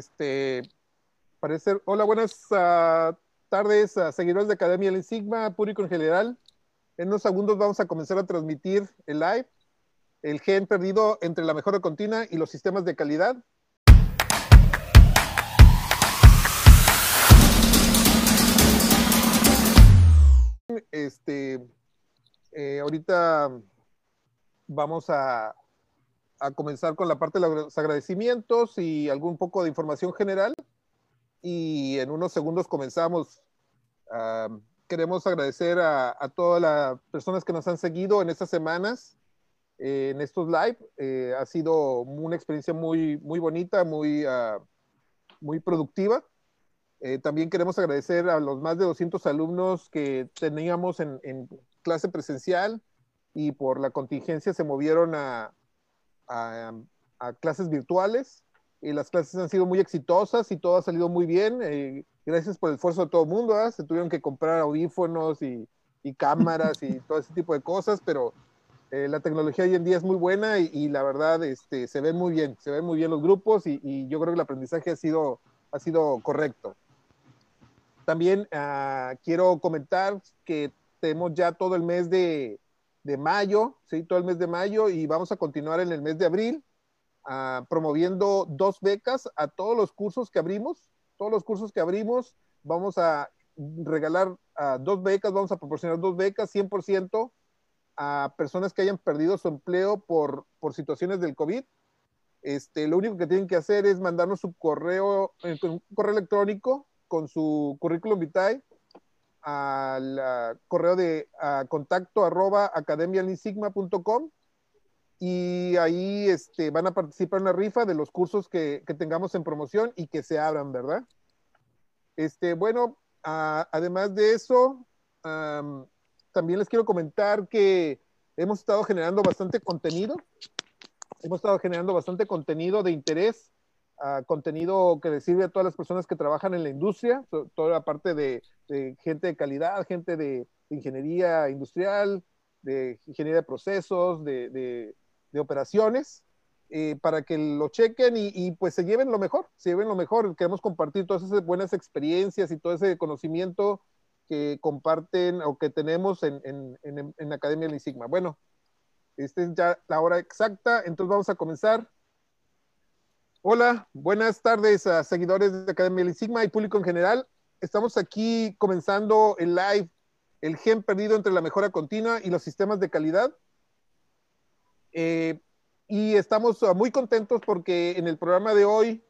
este, parece hola, buenas uh, tardes a seguidores de Academia El Sigma, público en general. En unos segundos vamos a comenzar a transmitir el live, el gen perdido entre la mejora continua y los sistemas de calidad. Este, eh, ahorita vamos a, a comenzar con la parte de los agradecimientos y algún poco de información general. Y en unos segundos comenzamos. queremos agradecer a, todas las personas que nos han seguido en estas semanas, eh, en estos live. Eh, ha sido una experiencia muy, muy bonita, muy, ah, muy productiva. Eh, también queremos agradecer a los más de 200 alumnos que teníamos en, en clase presencial y por la contingencia se movieron a, a, clases virtuales y las clases han sido muy exitosas y todo ha salido muy bien. Eh, gracias por el esfuerzo de todo el mundo. ¿ah? Se tuvieron que comprar audífonos y, y, cámaras y todo ese tipo de cosas, pero eh, la tecnología hoy en día es muy buena y, la verdad este, se ven muy bien, se ven muy bien los grupos y, y, yo creo que el aprendizaje ha sido, ha sido correcto. También uh, quiero comentar que tenemos ya todo el mes de, de mayo, ¿sí? todo el mes de mayo y vamos a continuar en el mes de abril uh, promoviendo dos becas a todos los cursos que abrimos. Todos los cursos que abrimos vamos a regalar uh, dos becas, vamos a proporcionar dos becas 100% a personas que hayan perdido su empleo por, por situaciones del COVID. Este, lo único que tienen que hacer es mandarnos su correo, eh, correo electrónico con su currículum vitae al correo de contacto arroba academialinsigma.com y ahí este, van a participar en la rifa de los cursos que, que tengamos en promoción y que se abran, ¿verdad? Este, bueno, además de eso, también les quiero comentar que hemos estado generando bastante contenido. Hemos estado generando bastante contenido de interés contenido que le sirve a todas las personas que trabajan en la industria, toda la parte de, gente de calidad, gente de, ingeniería industrial, de ingeniería de procesos, de, operaciones, eh, para que lo chequen y, pues se lleven lo mejor, se lleven lo mejor. Queremos compartir todas esas buenas experiencias y todo ese conocimiento que comparten o que tenemos en, en, en, en Academia Sigma. Bueno, esta es ya la hora exacta, entonces vamos a comenzar. Hola, buenas tardes a seguidores de Academia Sigma y público en general. Estamos aquí comenzando el live, el gen perdido entre la mejora continua y los sistemas de calidad. Eh, y estamos ah, muy contentos porque en el programa de hoy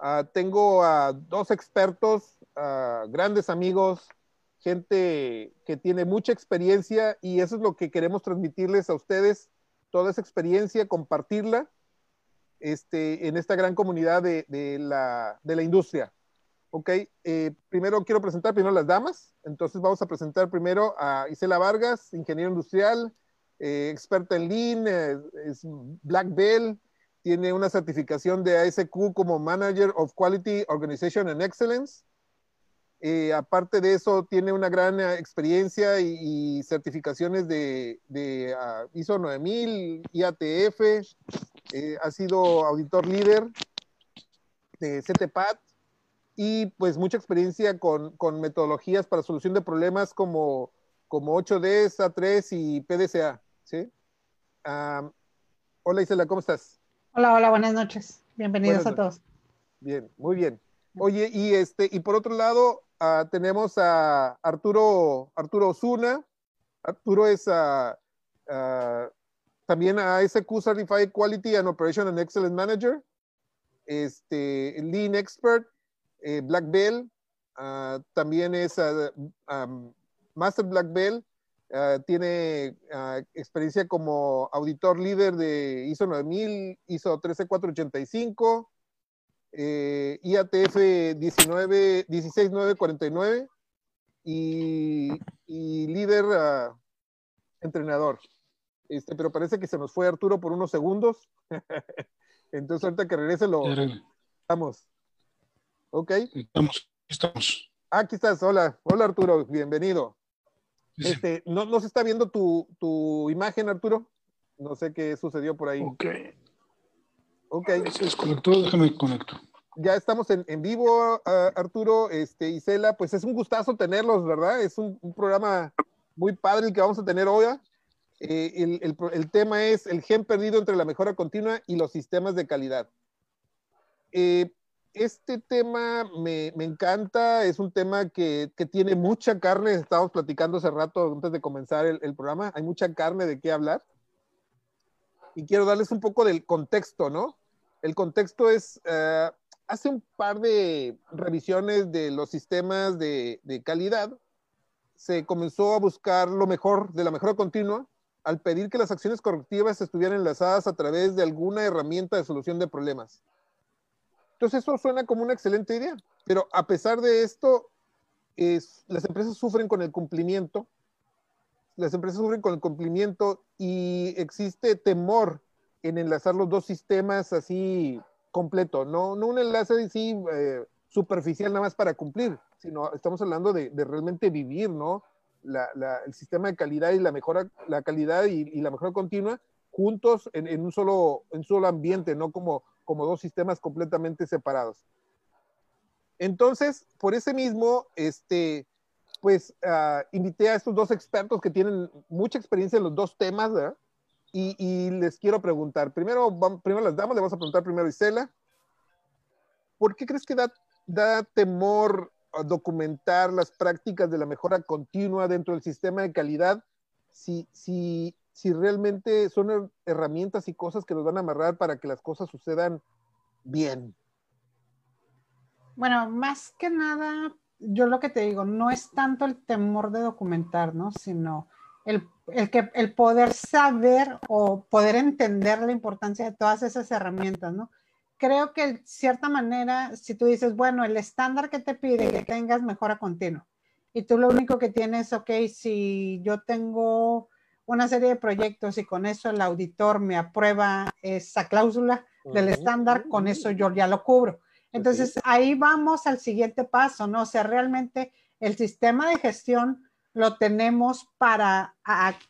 uh, tengo a dos expertos, uh, grandes amigos, gente que tiene mucha experiencia y eso es lo que queremos transmitirles a ustedes, toda esa experiencia, compartirla este, en esta gran comunidad de, la, industria. Ok, eh, primero quiero presentar primero las damas, entonces vamos a presentar primero a Isela Vargas, ingeniero industrial, eh, experta en Lean, eh, es Black Belt, tiene una certificación de ASQ como Manager of Quality Organization and Excellence. Aparte de eso, tiene una gran experiencia y, certificaciones de, de uh, ISO 9000, IATF, eh, ha sido auditor líder de CTPAT y pues mucha experiencia con, con metodologías para solución de problemas como, como 8D, A3 y PDCA. ¿sí? hola Isela, ¿cómo estás? Hola, hola, buenas noches. Bienvenidos a todos. Bien, muy bien. Oye, y este, y por otro lado, uh, tenemos a Arturo, Arturo Osuna. Arturo es uh, también a ASQ Certified Quality and Operation and Excellence Manager, este, Lean Expert, eh, Black Belt, uh, también es uh, um, Master Black Belt, uh, tiene experiencia como auditor líder de ISO 9000, ISO 13485, eh, IATF 19, 16949 y, y líder entrenador. Este, pero parece que se nos fue Arturo por unos segundos. Entonces, ahorita que regrese lo estamos. ¿Ok? Estamos, estamos. Ah, aquí estás, hola, hola Arturo, bienvenido. Este, ¿no, ¿no, se está viendo tu, tu, imagen, Arturo? No sé qué sucedió por ahí. Ok. Ok. Se desconectó, déjame conecto. ya estamos en, en vivo, Arturo, este, Isela, pues es un gustazo tenerlos, ¿verdad? Es un, programa muy padre el que vamos a tener hoy. Eh, el, el, el, tema es el gen perdido entre la mejora continua y los sistemas de calidad. Eh, este tema me, me, encanta, es un tema que, que, tiene mucha carne, estábamos platicando hace rato antes de comenzar el, el, programa, hay mucha carne de qué hablar. Y quiero darles un poco del contexto, ¿no? El contexto es, uh, hace un par de revisiones de los sistemas de, calidad, se comenzó a buscar lo mejor de la mejora continua al pedir que las acciones correctivas estuvieran enlazadas a través de alguna herramienta de solución de problemas. Entonces eso suena como una excelente idea, pero a pesar de esto, es, las empresas sufren con el cumplimiento, las empresas sufren con el cumplimiento y existe temor en enlazar los dos sistemas así completo, no, no un enlace así eh, superficial nada más para cumplir, sino estamos hablando de, de realmente vivir, ¿no? La, la, el sistema de calidad y la mejora, la calidad y, y la mejora continua juntos en, en, un solo, en solo ambiente, no como como dos sistemas completamente separados. Entonces, por ese mismo, este, pues uh, invité a estos dos expertos que tienen mucha experiencia en los dos temas, ¿verdad? Y, y, les quiero preguntar, primero, vamos, primero las damas, le vamos a preguntar primero a Isela, ¿por qué crees que da, da temor documentar las prácticas de la mejora continua dentro del sistema de calidad si, si si realmente son herramientas y cosas que nos van a amarrar para que las cosas sucedan bien. Bueno, más que nada, yo lo que te digo, no es tanto el temor de documentar, ¿no? Sino el, el, que, el poder saber o poder entender la importancia de todas esas herramientas, ¿no? Creo que de cierta manera, si tú dices, bueno, el estándar que te pide que tengas mejora continua, y tú lo único que tienes, ok, si yo tengo una serie de proyectos y con eso el auditor me aprueba esa cláusula del estándar, con eso yo ya lo cubro. Entonces ahí vamos al siguiente paso, ¿no? O sea, realmente el sistema de gestión lo tenemos para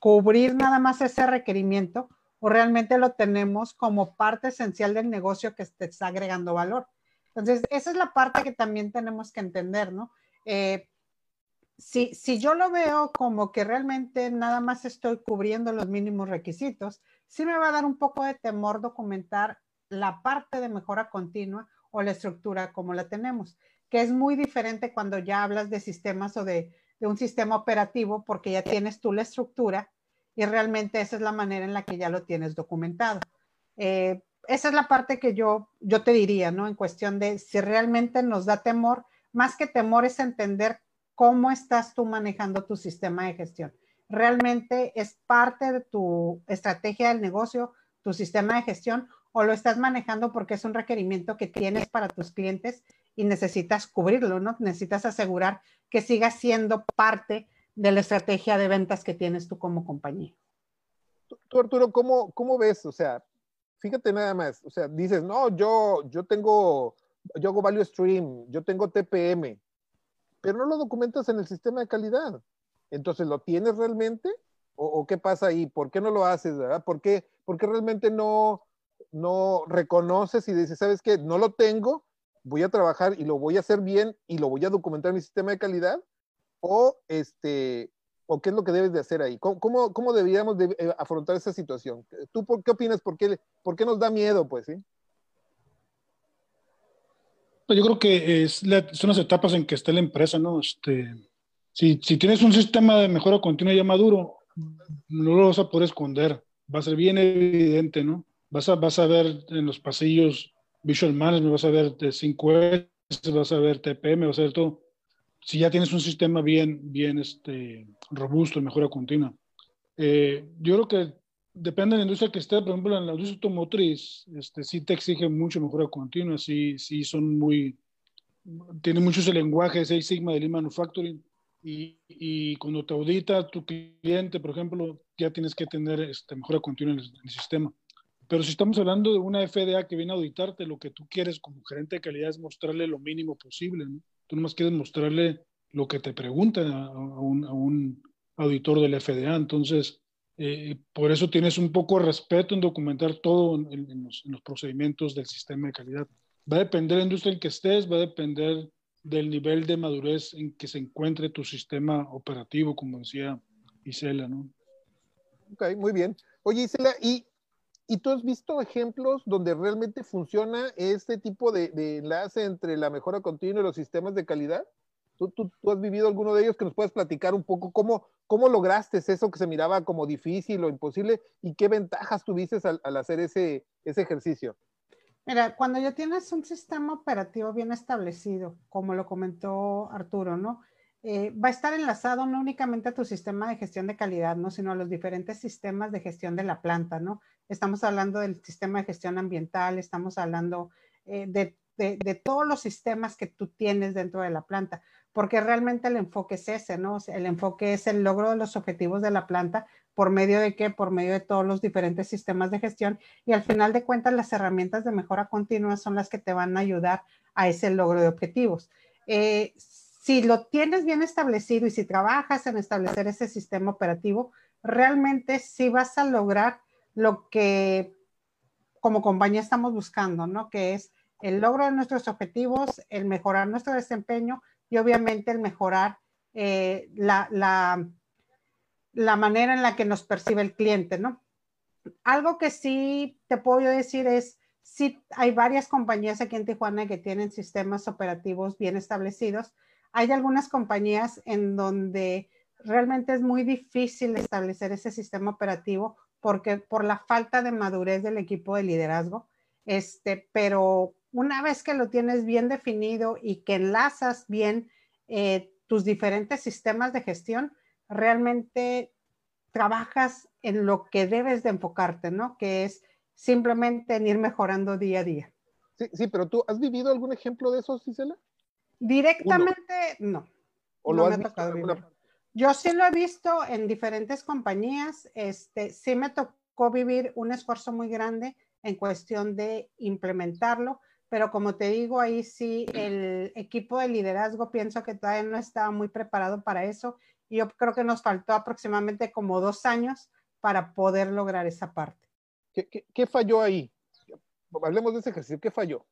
cubrir nada más ese requerimiento o realmente lo tenemos como parte esencial del negocio que te está agregando valor. Entonces, esa es la parte que también tenemos que entender, ¿no? Eh, si, si yo lo veo como que realmente nada más estoy cubriendo los mínimos requisitos, sí me va a dar un poco de temor documentar la parte de mejora continua o la estructura como la tenemos, que es muy diferente cuando ya hablas de sistemas o de, de un sistema operativo porque ya tienes tú la estructura y realmente esa es la manera en la que ya lo tienes documentado. Eh, esa es la parte que yo, yo te diría, ¿no? En cuestión de si realmente nos da temor, más que temor es entender cómo estás tú manejando tu sistema de gestión. ¿Realmente es parte de tu estrategia del negocio, tu sistema de gestión, o lo estás manejando porque es un requerimiento que tienes para tus clientes y necesitas cubrirlo, ¿no? Necesitas asegurar que siga siendo parte de la estrategia de ventas que tienes tú como compañía. Tú, Arturo, ¿cómo, cómo ves? O sea, fíjate nada más, o sea, dices, no, yo, yo tengo, yo hago value stream, yo tengo TPM, pero no lo documentas en el sistema de calidad. Entonces, ¿lo tienes realmente? ¿O, qué pasa ahí? ¿Por qué no lo haces? ¿verdad? ¿Por qué, por qué realmente no, no reconoces y dices, ¿sabes qué? No lo tengo, voy a trabajar y lo voy a hacer bien y lo voy a documentar en mi sistema de calidad? ¿O, este, o qué es lo que debes de hacer ahí? ¿Cómo, cómo, cómo deberíamos de, eh, afrontar esa situación? ¿Tú por qué opinas? ¿Por qué, ¿Por qué nos da miedo, pues, sí? Yo creo que es la, son las etapas en que está la empresa, ¿no? Este, si, si tienes un sistema de mejora continua ya maduro, no lo vas a poder esconder, va a ser bien evidente, ¿no? Vas a, vas a ver en los pasillos Visual Management, vas a ver 5S, vas a ver TPM, vas a ver todo. Si ya tienes un sistema bien, bien este, robusto, mejora continua. Eh, yo creo que depende de la industria que esté, por ejemplo, en la industria automotriz, este, sí te exige mucho mejora continua, sí, sí son muy, tiene mucho ese lenguaje, ese Sigma de Lean Manufacturing, y, y, cuando te audita tu cliente, por ejemplo, ya tienes que tener este, mejora continua en el, en el, sistema. Pero si estamos hablando de una FDA que viene a auditarte, lo que tú quieres como gerente de calidad es mostrarle lo mínimo posible, ¿no? Tú nomás quieres mostrarle lo que te preguntan a, a, un, a un auditor del FDA, entonces eh, por eso tienes un poco de respeto en documentar todo en, en, los, en, los, procedimientos del sistema de calidad. Va a depender de la industria en que estés, va a depender del nivel de madurez en que se encuentre tu sistema operativo, como decía Isela, ¿no? Ok, muy bien. Oye, Isela, ¿y, ¿y tú has visto ejemplos donde realmente funciona este tipo de, de enlace entre la mejora continua y los sistemas de calidad? ¿Tú, tú, tú has vivido alguno de ellos que nos puedes platicar un poco cómo, cómo lograste eso que se miraba como difícil o imposible y qué ventajas tuviste al, al hacer ese, ese ejercicio? Mira, cuando ya tienes un sistema operativo bien establecido, como lo comentó Arturo, ¿no? Eh, va a estar enlazado no únicamente a tu sistema de gestión de calidad, ¿no? Sino a los diferentes sistemas de gestión de la planta, ¿no? Estamos hablando del sistema de gestión ambiental, estamos hablando eh, de, de, todos los sistemas que tú tienes dentro de la planta, porque realmente el enfoque es ese, ¿no? El enfoque es el logro de los objetivos de la planta, ¿Por medio de qué? Por medio de todos los diferentes sistemas de gestión y al final de cuentas las herramientas de mejora continua son las que te van a ayudar a ese logro de objetivos. Eh, si lo tienes bien establecido y si trabajas en establecer ese sistema operativo, realmente sí vas a lograr lo que como compañía estamos buscando, ¿no? Que es el logro de nuestros objetivos, el mejorar nuestro desempeño y obviamente el mejorar eh, la, la la manera en la que nos percibe el cliente, ¿no? Algo que sí te puedo decir es, sí hay varias compañías aquí en Tijuana que tienen sistemas operativos bien establecidos. Hay algunas compañías en donde realmente es muy difícil establecer ese sistema operativo porque por la falta de madurez del equipo de liderazgo, este, pero una vez que lo tienes bien definido y que enlazas bien eh, tus diferentes sistemas de gestión, realmente trabajas en lo que debes de enfocarte, ¿no? Que es simplemente en ir mejorando día a día. Sí, sí, pero tú, ¿has vivido algún ejemplo de eso, Cisela? Directamente, no. ¿O no lo me ha tocado vivir. Yo sí lo he visto en diferentes compañías. Este, sí me tocó vivir un esfuerzo muy grande en cuestión de implementarlo, pero como te digo, ahí sí el equipo de liderazgo pienso que todavía no estaba muy preparado para eso. Y yo creo que nos faltó aproximadamente como dos años para poder lograr esa parte. ¿Qué, qué, qué falló ahí? Hablemos de ese ejercicio. ¿Qué falló?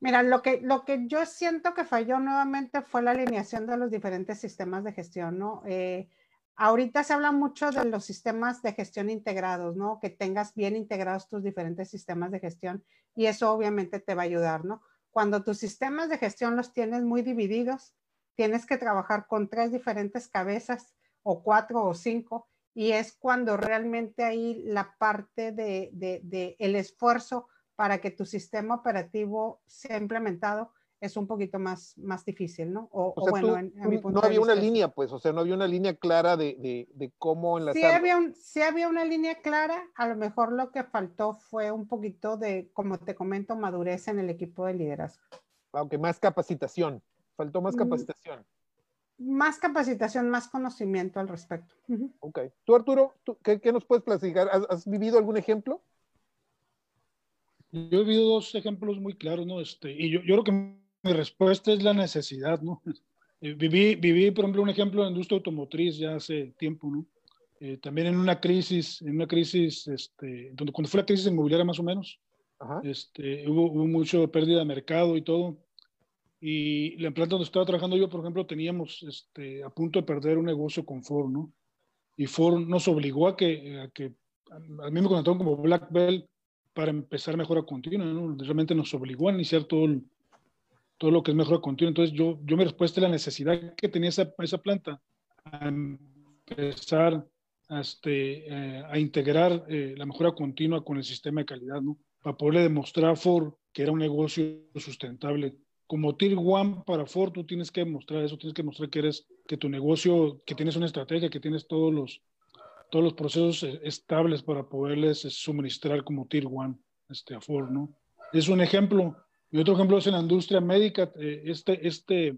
Mira, lo que, lo que yo siento que falló nuevamente fue la alineación de los diferentes sistemas de gestión, ¿no? Eh, ahorita se habla mucho de los sistemas de gestión integrados, ¿no? Que tengas bien integrados tus diferentes sistemas de gestión y eso obviamente te va a ayudar, ¿no? Cuando tus sistemas de gestión los tienes muy divididos, tienes que trabajar con tres diferentes cabezas o cuatro o cinco y es cuando realmente ahí la parte de, de, de el esfuerzo para que tu sistema operativo sea implementado es un poquito más, más difícil, ¿no? O, O o sea, bueno, tú- en- a mi punto no de había una vista línea, pues, o sea, no había una línea clara de, de, de cómo enlazar. Sí había, un, sí había una línea clara, a lo mejor lo que faltó fue un poquito de, como te comento, madurez en el equipo de liderazgo. Aunque más capacitación. Faltó más Mm. capacitación. Más capacitación, más conocimiento al respecto. Ok. Tú, Arturo, ¿tú, qué, qué nos puedes platicar? ¿Has, has vivido algún ejemplo? Yo he vivido dos ejemplos muy claros, ¿no? Este, y yo, yo creo que mi respuesta es la necesidad, ¿no? Eh, viví, viví, por ejemplo, un ejemplo la industria automotriz ya hace tiempo, ¿no? Eh, también en una crisis, en una crisis, este, donde, cuando fue la crisis inmobiliaria más o menos, Ajá. este, hubo, hubo mucho pérdida de mercado y todo. Y la planta donde estaba trabajando yo, por ejemplo, teníamos este, a punto de perder un negocio con Ford, ¿no? Y Ford nos obligó a que, a que a mí me contrataron como Black Belt para empezar mejora continua, ¿no? Realmente nos obligó a iniciar todo, todo lo que es mejora continua. Entonces, yo, yo mi respuesta es la necesidad que tenía esa, esa planta a empezar a, este, eh, a integrar eh, la mejora continua con el sistema de calidad, ¿no? Para poderle demostrar a Ford que era un negocio sustentable. Como Tier One para Ford, tú tienes que demostrar eso, tienes que demostrar que eres, que tu negocio, que tienes una estrategia, que tienes todos los, todos los procesos eh, estables para poderles eh, suministrar como Tier One este, a Ford, ¿no? Es un ejemplo. Y otro ejemplo es en la industria médica. eh, Este, este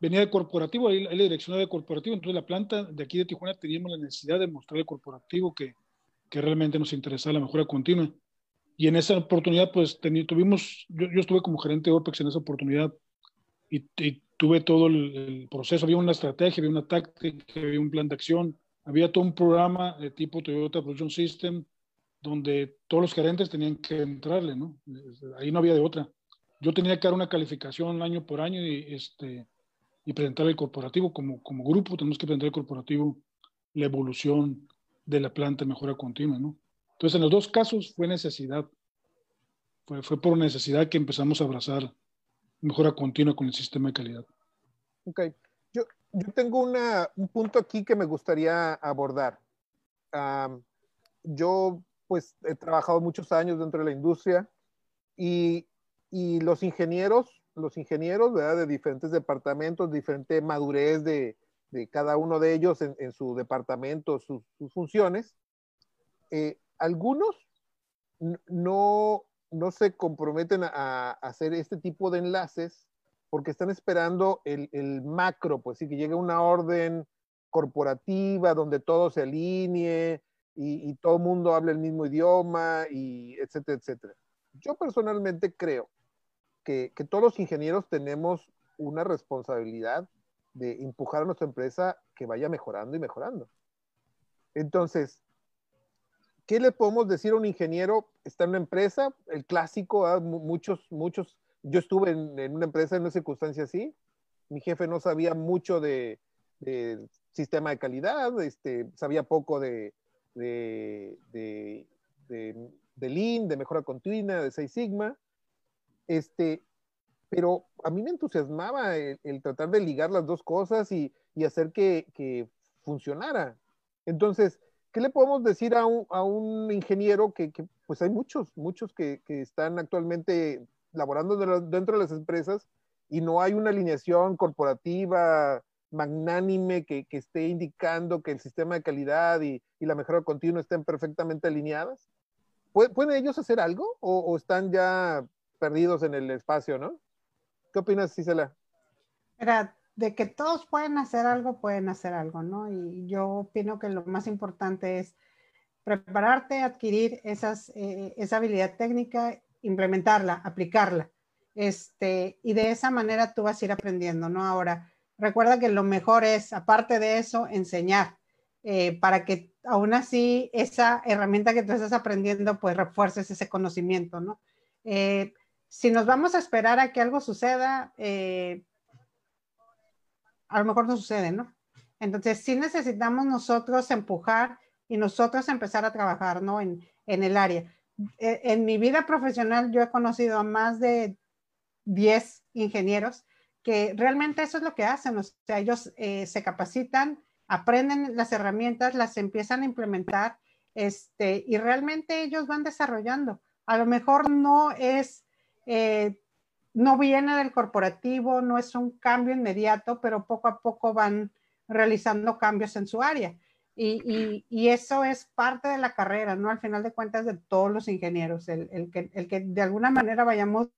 venía de corporativo, ahí, ahí la dirección de corporativo. Entonces, la planta de aquí de Tijuana teníamos la necesidad de mostrar corporativo que, que realmente nos interesaba la mejora continua. Y en esa oportunidad, pues tuvimos, yo, yo estuve como gerente de OPEX en esa oportunidad y, y tuve todo el, el proceso. Había una estrategia, había una táctica, había un plan de acción, había todo un programa de tipo Toyota Production System donde todos los gerentes tenían que entrarle, ¿no? Ahí no había de otra. yo tenía que dar una calificación año por año y, este, y presentar el corporativo como, como grupo, tenemos que presentar el corporativo la evolución de la planta mejora continua, ¿no? Entonces, en los dos casos fue necesidad, fue, fue por necesidad que empezamos a abrazar mejora continua con el sistema de calidad. Ok, yo, tengo un punto aquí que me gustaría abordar. yo, pues, he trabajado muchos años dentro de la industria y, y los ingenieros, los ingenieros, ¿verdad? De diferentes departamentos, diferente madurez de, de cada uno de ellos en, su departamento, sus, funciones, eh, algunos no, no se comprometen a, hacer este tipo de enlaces porque están esperando el, macro, pues sí, que llegue una orden corporativa donde todo se alinee y, todo el mundo hable el mismo idioma y etcétera, etcétera. Yo personalmente creo que, todos los ingenieros tenemos una responsabilidad de empujar a nuestra empresa que vaya mejorando y mejorando. Entonces, ¿qué le podemos decir a un ingeniero? Está en una empresa, el clásico, muchos, muchos, yo estuve en, en, una empresa en una circunstancia así, mi jefe no sabía mucho de, de sistema de calidad, este, sabía poco de, de, de, de, de Lean, de mejora continua, de Seis Sigma, este, pero a mí me entusiasmaba el, el tratar de ligar las dos cosas y, y hacer que, que, funcionara. Entonces, ¿qué le podemos decir a un, a un ingeniero que, que, pues hay muchos, muchos que, que están actualmente laborando de la, dentro de las empresas y no hay una alineación corporativa magnánime que, que, esté indicando que el sistema de calidad y, y la mejora continua estén perfectamente alineadas? ¿Pueden ellos hacer algo o, o están ya perdidos en el espacio, no? ¿Qué opinas, Cisela? Mira, de que todos pueden hacer algo, pueden hacer algo, ¿no? Y yo opino que lo más importante es prepararte, adquirir esas, eh, esa habilidad técnica, implementarla, aplicarla. Este, y de esa manera tú vas a ir aprendiendo, ¿no? Ahora, recuerda que lo mejor es, aparte de eso, enseñar, eh, para que aún así esa herramienta que tú estás aprendiendo, pues refuerces ese conocimiento, ¿no? Eh, si nos vamos a esperar a que algo suceda, eh, a lo mejor no sucede, ¿no? Entonces, sí necesitamos nosotros empujar y nosotros empezar a trabajar, ¿no? En, en el área. En, en mi vida profesional yo he conocido a más de 10 ingenieros que realmente eso es lo que hacen, o sea, ellos eh, se capacitan, aprenden las herramientas, las empiezan a implementar, este, y realmente ellos van desarrollando. A lo mejor no es eh, no viene del corporativo, no es un cambio inmediato, pero poco a poco van realizando cambios en su área. Y, eso es parte de la carrera, ¿no? Al final de cuentas, de todos los ingenieros, el, que, de alguna manera vayamos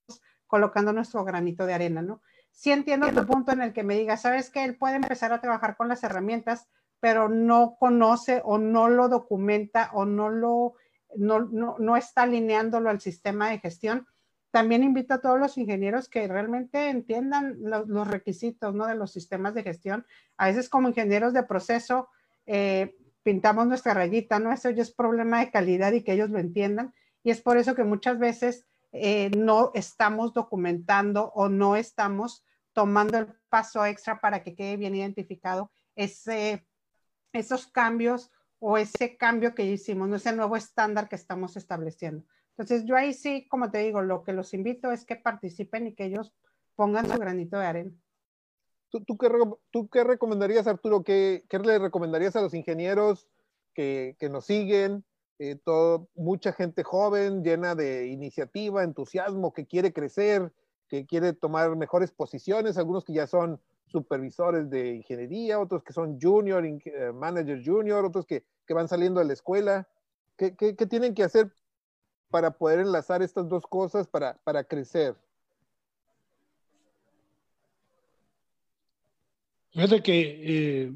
colocando nuestro granito de arena, ¿no? Sí entiendo tu punto en el que me diga, sabes que él puede empezar a trabajar con las herramientas, pero no conoce o no lo documenta o no lo, no, no, no está alineándolo al sistema de gestión también invito a todos los ingenieros que realmente entiendan los, los requisitos ¿no? de los sistemas de gestión. A veces como ingenieros de proceso eh, pintamos nuestra rayita, ¿no? Eso ya es problema de calidad y que ellos lo entiendan. Y es por eso que muchas veces eh, no estamos documentando o no estamos tomando el paso extra para que quede bien identificado ese, esos cambios o ese cambio que hicimos, ¿no? ese nuevo estándar que estamos estableciendo. Entonces, yo ahí sí, como te digo, lo que los invito es que participen y que ellos pongan su granito de arena. ¿Tú, tú, qué, tú qué, recomendarías, Arturo? ¿Qué, ¿Qué, le recomendarías a los ingenieros que, que nos siguen? Eh, todo, mucha gente joven, llena de iniciativa, entusiasmo, que quiere crecer, que quiere tomar mejores posiciones, algunos que ya son supervisores de ingeniería, otros que son junior, uh, manager junior, otros que, que, van saliendo de la escuela. ¿Qué, ¿Qué, qué, tienen que hacer para poder enlazar estas dos cosas para, para crecer? Fíjate que eh,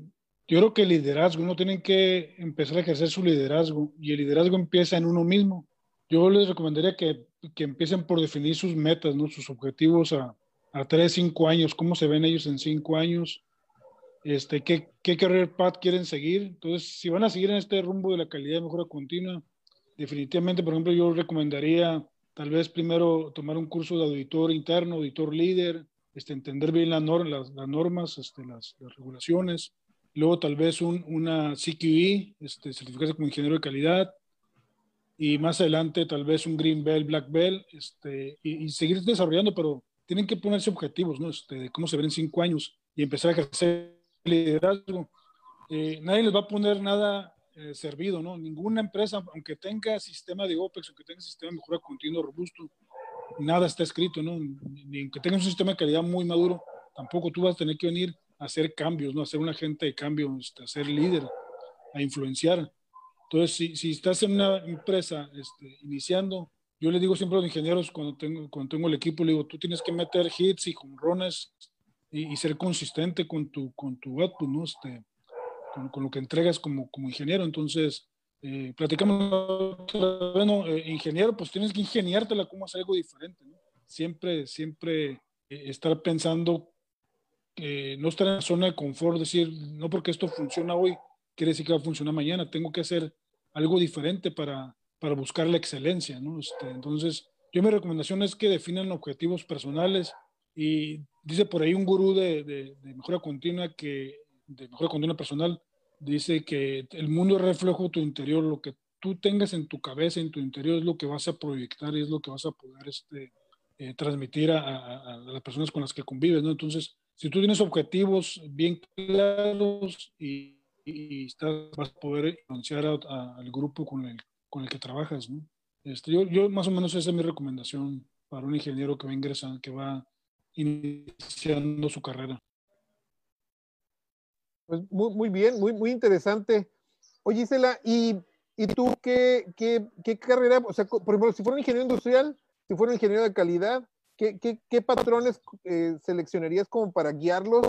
yo creo que el liderazgo, uno tiene que empezar a ejercer su liderazgo y el liderazgo empieza en uno mismo. Yo les recomendaría que, que empiecen por definir sus metas, ¿no? sus objetivos a, a 3, 5 años, cómo se ven ellos en 5 años, este, qué, qué career path quieren seguir. Entonces, si van a seguir en este rumbo de la calidad de mejora continua, definitivamente, por ejemplo, yo recomendaría tal vez primero tomar un curso de auditor interno, auditor líder, este, entender bien las, normas, este, las, regulaciones, luego tal vez un, una CQE, este, certificarse como ingeniero de calidad, y más adelante tal vez un Green Belt, Black Belt, este, y, seguir desarrollando, pero tienen que ponerse objetivos, ¿no? Este, de cómo se ven en cinco años y empezar a ejercer liderazgo. Eh, nadie les va a poner nada eh, servido, ¿no? Ninguna empresa, aunque tenga sistema de OPEX, aunque tenga sistema de mejora continua robusto, nada está escrito, ¿no? Ni aunque tenga un sistema de calidad muy maduro, tampoco tú vas a tener que venir a hacer cambios, ¿no? A ser un agente de cambio, este, a ser líder, a influenciar. Entonces, si, si estás en una empresa este, iniciando, yo le digo siempre a los ingenieros cuando tengo, cuando tengo el equipo, le digo, tú tienes que meter hits y jonrones y, y, ser consistente con tu, con tu output, ¿no? Este, con, con, lo que entregas como, como ingeniero. Entonces, eh, platicamos, bueno, eh, ingeniero, pues tienes que ingeniártela cómo hacer algo diferente, ¿no? Siempre, siempre eh, estar pensando, que no estar en la zona de confort, decir, no porque esto funciona hoy, quiere decir que va a funcionar mañana, tengo que hacer algo diferente para, para buscar la excelencia, ¿no? Este, entonces, yo mi recomendación es que definan objetivos personales y dice por ahí un gurú de, de, de mejora continua que de mejora continua personal, dice que el mundo es reflejo de tu interior, lo que tú tengas en tu cabeza, en tu interior, es lo que vas a proyectar y es lo que vas a poder este, eh, transmitir a, a, las personas con las que convives, ¿no? Entonces, si tú tienes objetivos bien claros y, y estás, vas a poder influenciar al grupo con el, con el que trabajas, ¿no? Este, yo, yo más o menos esa es mi recomendación para un ingeniero que va ingresando, que va iniciando su carrera. Pues muy, muy bien, muy, muy interesante. Oye, Isela, ¿y, y tú qué, qué, qué, carrera, o sea, por ejemplo, si fuera un ingeniero industrial, si fuera un ingeniero de calidad, ¿qué, qué, qué patrones eh, seleccionarías como para guiarlos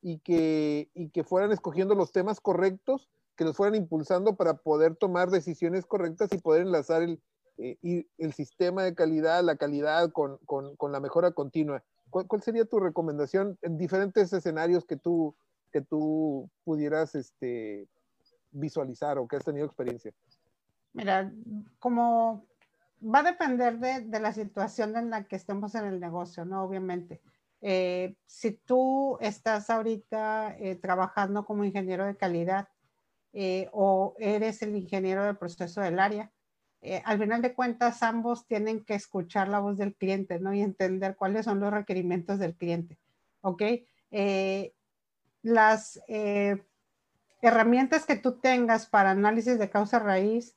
y que, y que fueran escogiendo los temas correctos, que los fueran impulsando para poder tomar decisiones correctas y poder enlazar el, eh, el sistema de calidad, la calidad con, con, con la mejora continua? ¿Cuál, ¿Cuál, sería tu recomendación en diferentes escenarios que tú, que tú pudieras este, visualizar o que has tenido experiencia? Mira, como va a depender de, de, la situación en la que estemos en el negocio, ¿no? Obviamente. Eh, si tú estás ahorita eh, trabajando como ingeniero de calidad eh, o eres el ingeniero del proceso del área, eh, al final de cuentas ambos tienen que escuchar la voz del cliente, ¿no? Y entender cuáles son los requerimientos del cliente, ¿ok? Eh, las eh, herramientas que tú tengas para análisis de causa raíz,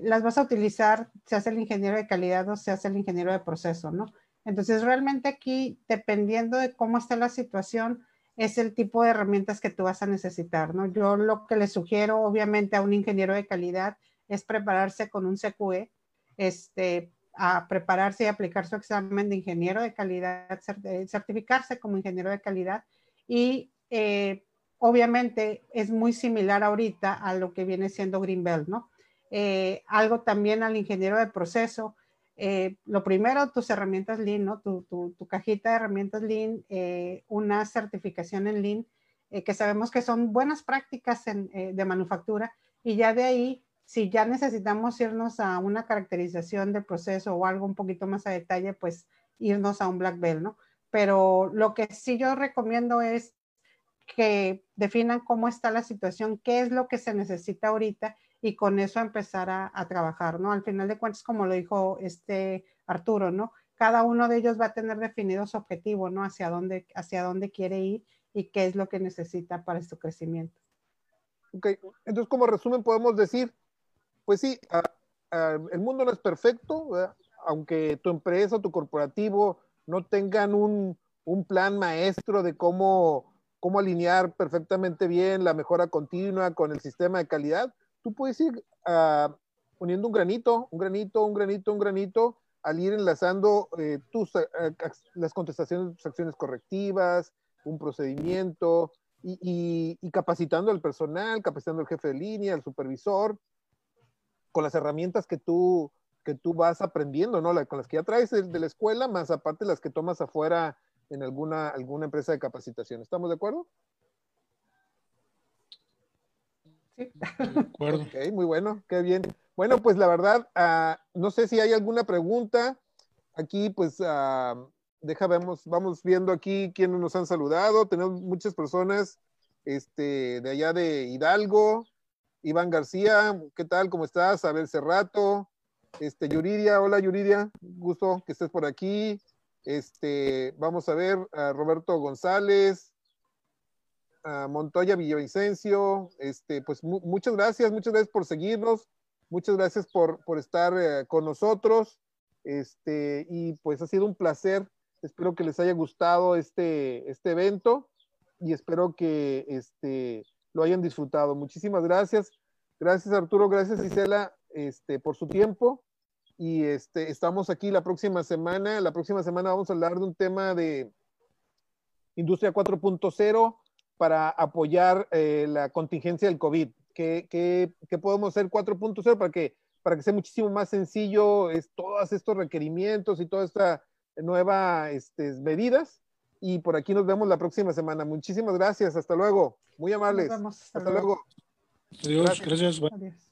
las vas a utilizar, se hace el ingeniero de calidad o se hace el ingeniero de proceso, ¿no? Entonces, realmente aquí, dependiendo de cómo está la situación, es el tipo de herramientas que tú vas a necesitar, ¿no? Yo lo que le sugiero, obviamente, a un ingeniero de calidad es prepararse con un CQE, este, a prepararse y aplicar su examen de ingeniero de calidad, certificarse como ingeniero de calidad y eh, obviamente es muy similar ahorita a lo que viene siendo Greenbelt, ¿no? Eh, algo también al ingeniero de proceso. Eh, lo primero, tus herramientas Lean, ¿no? Tu, tu, cajita de herramientas Lean, una certificación en Lean, que sabemos que son buenas prácticas de manufactura, y ya de ahí, si ya necesitamos irnos a una caracterización del proceso o algo un poquito más a detalle, pues irnos a un Black Belt, ¿no? Pero lo que sí yo recomiendo es que definan cómo está la situación, qué es lo que se necesita ahorita y con eso empezar a, a, trabajar, ¿no? Al final de cuentas, como lo dijo este Arturo, ¿no? Cada uno de ellos va a tener definido su objetivo, ¿no? Hacia dónde, hacia dónde quiere ir y qué es lo que necesita para su crecimiento. Ok, entonces como resumen podemos decir, pues sí, a, a, el mundo no es perfecto, aunque tu empresa tu corporativo no tengan un, un plan maestro de cómo cómo alinear perfectamente bien la mejora continua con el sistema de calidad, tú puedes ir uh, poniendo un granito, un granito, un granito, un granito, al ir enlazando eh, tus, uh, las contestaciones tus acciones correctivas, un procedimiento, y, y, y, capacitando al personal, capacitando al jefe de línea, al supervisor, con las herramientas que tú, que tú vas aprendiendo, ¿no? La, con las que ya traes de, de la escuela, más aparte las que tomas afuera en alguna, alguna empresa de capacitación. ¿Estamos de acuerdo? Sí. De acuerdo. Ok, muy bueno, qué bien. Bueno, pues la verdad, uh, no sé si hay alguna pregunta. aquí pues uh, deja, vemos, vamos viendo aquí quiénes nos han saludado. Tenemos muchas personas este, de allá de Hidalgo. Iván García, ¿qué tal? ¿Cómo estás? Abel Cerrato, este, Yuridia, hola Yuridia, gusto que estés por aquí. Este, vamos a ver a Roberto González, a Montoya Villavicencio, este, pues muchas gracias, muchas gracias por seguirnos, muchas gracias por, por estar eh, con nosotros, este, y pues ha sido un placer, espero que les haya gustado este, este evento y espero que este, lo hayan disfrutado. Muchísimas gracias, gracias Arturo, gracias Isela, este, por su tiempo y este, estamos aquí la próxima semana. La próxima semana vamos a hablar de un tema de industria 4.0 para apoyar eh, la contingencia del COVID. ¿Qué, qué, qué podemos hacer 4.0 para que, para que sea muchísimo más sencillo es, todos estos requerimientos y todas estas nuevas este, medidas? Y por aquí nos vemos la próxima semana. Muchísimas gracias. Hasta luego. Muy amables. Hasta, luego. Adiós. Gracias.